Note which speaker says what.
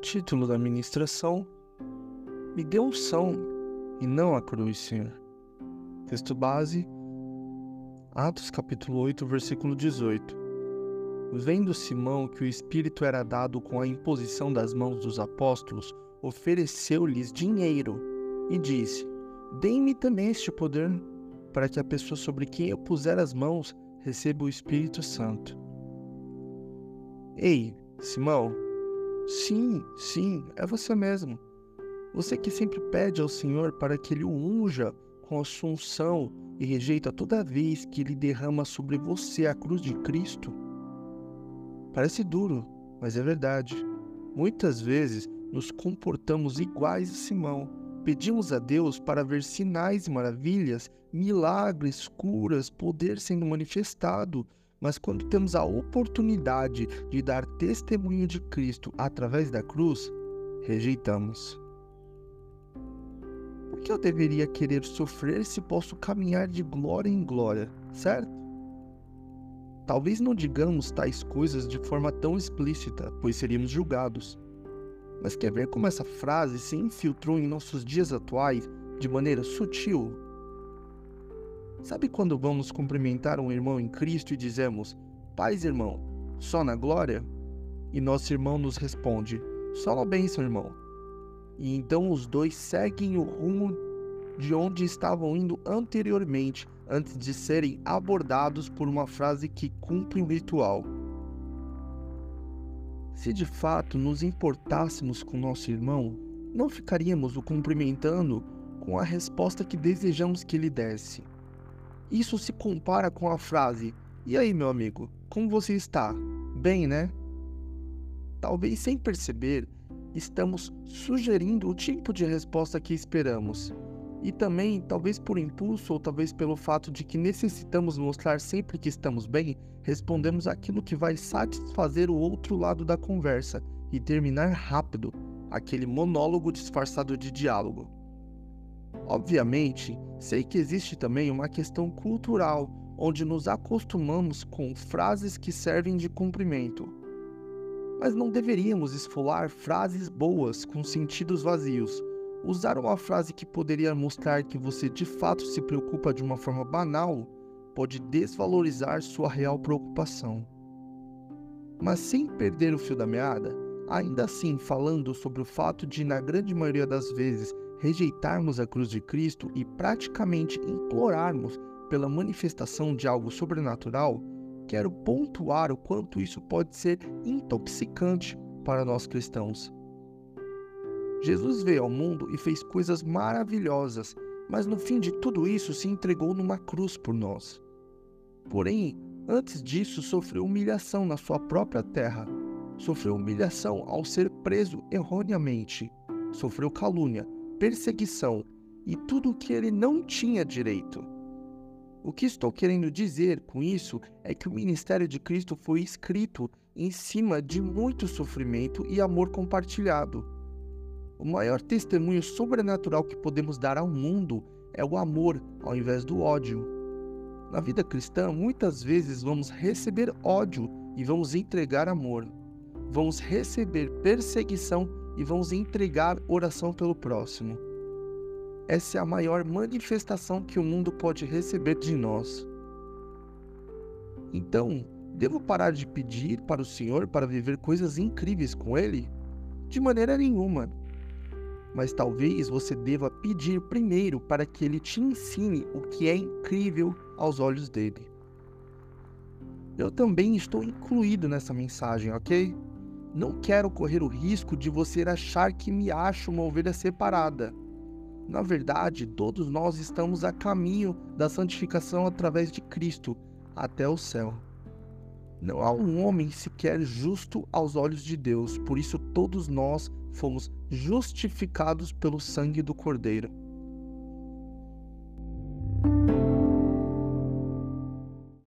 Speaker 1: Título da ministração: Me dê unção e não a cruz, Senhor. Texto base: Atos capítulo 8, versículo 18. Vendo Simão que o Espírito era dado com a imposição das mãos dos apóstolos, ofereceu-lhes dinheiro e disse: Dê-me também este poder, para que a pessoa sobre quem eu puser as mãos receba o Espírito Santo. Ei, Simão, Sim, sim, é você mesmo. Você que sempre pede ao Senhor para que Ele o unja com a sua unção e rejeita toda vez que Ele derrama sobre você a cruz de Cristo. Parece duro, mas é verdade. Muitas vezes nos comportamos iguais a Simão. Pedimos a Deus para ver sinais e maravilhas, milagres, curas, poder sendo manifestado, mas quando temos a oportunidade de dar testemunho de Cristo através da cruz, rejeitamos. Por que eu deveria querer sofrer se posso caminhar de glória em glória, certo? Talvez não digamos tais coisas de forma tão explícita, pois seríamos julgados. Mas quer ver como essa frase se infiltrou em nossos dias atuais de maneira sutil Sabe quando vamos cumprimentar um irmão em Cristo e dizemos: Paz, irmão, só na glória? E nosso irmão nos responde: Só na bênção, irmão. E então os dois seguem o rumo de onde estavam indo anteriormente, antes de serem abordados por uma frase que cumpre um ritual. Se de fato nos importássemos com nosso irmão, não ficaríamos o cumprimentando com a resposta que desejamos que ele desse. Isso se compara com a frase: E aí, meu amigo, como você está? Bem, né? Talvez sem perceber, estamos sugerindo o tipo de resposta que esperamos. E também, talvez por impulso ou talvez pelo fato de que necessitamos mostrar sempre que estamos bem, respondemos aquilo que vai satisfazer o outro lado da conversa e terminar rápido aquele monólogo disfarçado de diálogo. Obviamente, sei que existe também uma questão cultural, onde nos acostumamos com frases que servem de cumprimento. Mas não deveríamos esfolar frases boas com sentidos vazios. Usar uma frase que poderia mostrar que você de fato se preocupa de uma forma banal pode desvalorizar sua real preocupação. Mas sem perder o fio da meada, ainda assim falando sobre o fato de, na grande maioria das vezes, rejeitarmos a cruz de Cristo e praticamente implorarmos pela manifestação de algo sobrenatural, quero pontuar o quanto isso pode ser intoxicante para nós cristãos. Jesus veio ao mundo e fez coisas maravilhosas, mas no fim de tudo isso se entregou numa cruz por nós. Porém, antes disso, sofreu humilhação na sua própria terra. Sofreu humilhação ao ser preso erroneamente. Sofreu calúnia, perseguição e tudo o que ele não tinha direito. O que estou querendo dizer com isso é que o ministério de Cristo foi escrito em cima de muito sofrimento e amor compartilhado. O maior testemunho sobrenatural que podemos dar ao mundo é o amor ao invés do ódio. Na vida cristã, muitas vezes vamos receber ódio e vamos entregar amor. Vamos receber perseguição e vamos entregar oração pelo próximo. Essa é a maior manifestação que o mundo pode receber de nós. Então, devo parar de pedir para o Senhor para viver coisas incríveis com Ele? De maneira nenhuma. Mas talvez você deva pedir primeiro para que Ele te ensine o que é incrível aos olhos dele. Eu também estou incluído nessa mensagem, ok? Não quero correr o risco de você achar que me acho uma ovelha separada. Na verdade, todos nós estamos a caminho da santificação através de Cristo até o céu. Não há um homem sequer justo aos olhos de Deus, por isso todos nós fomos justificados pelo sangue do Cordeiro.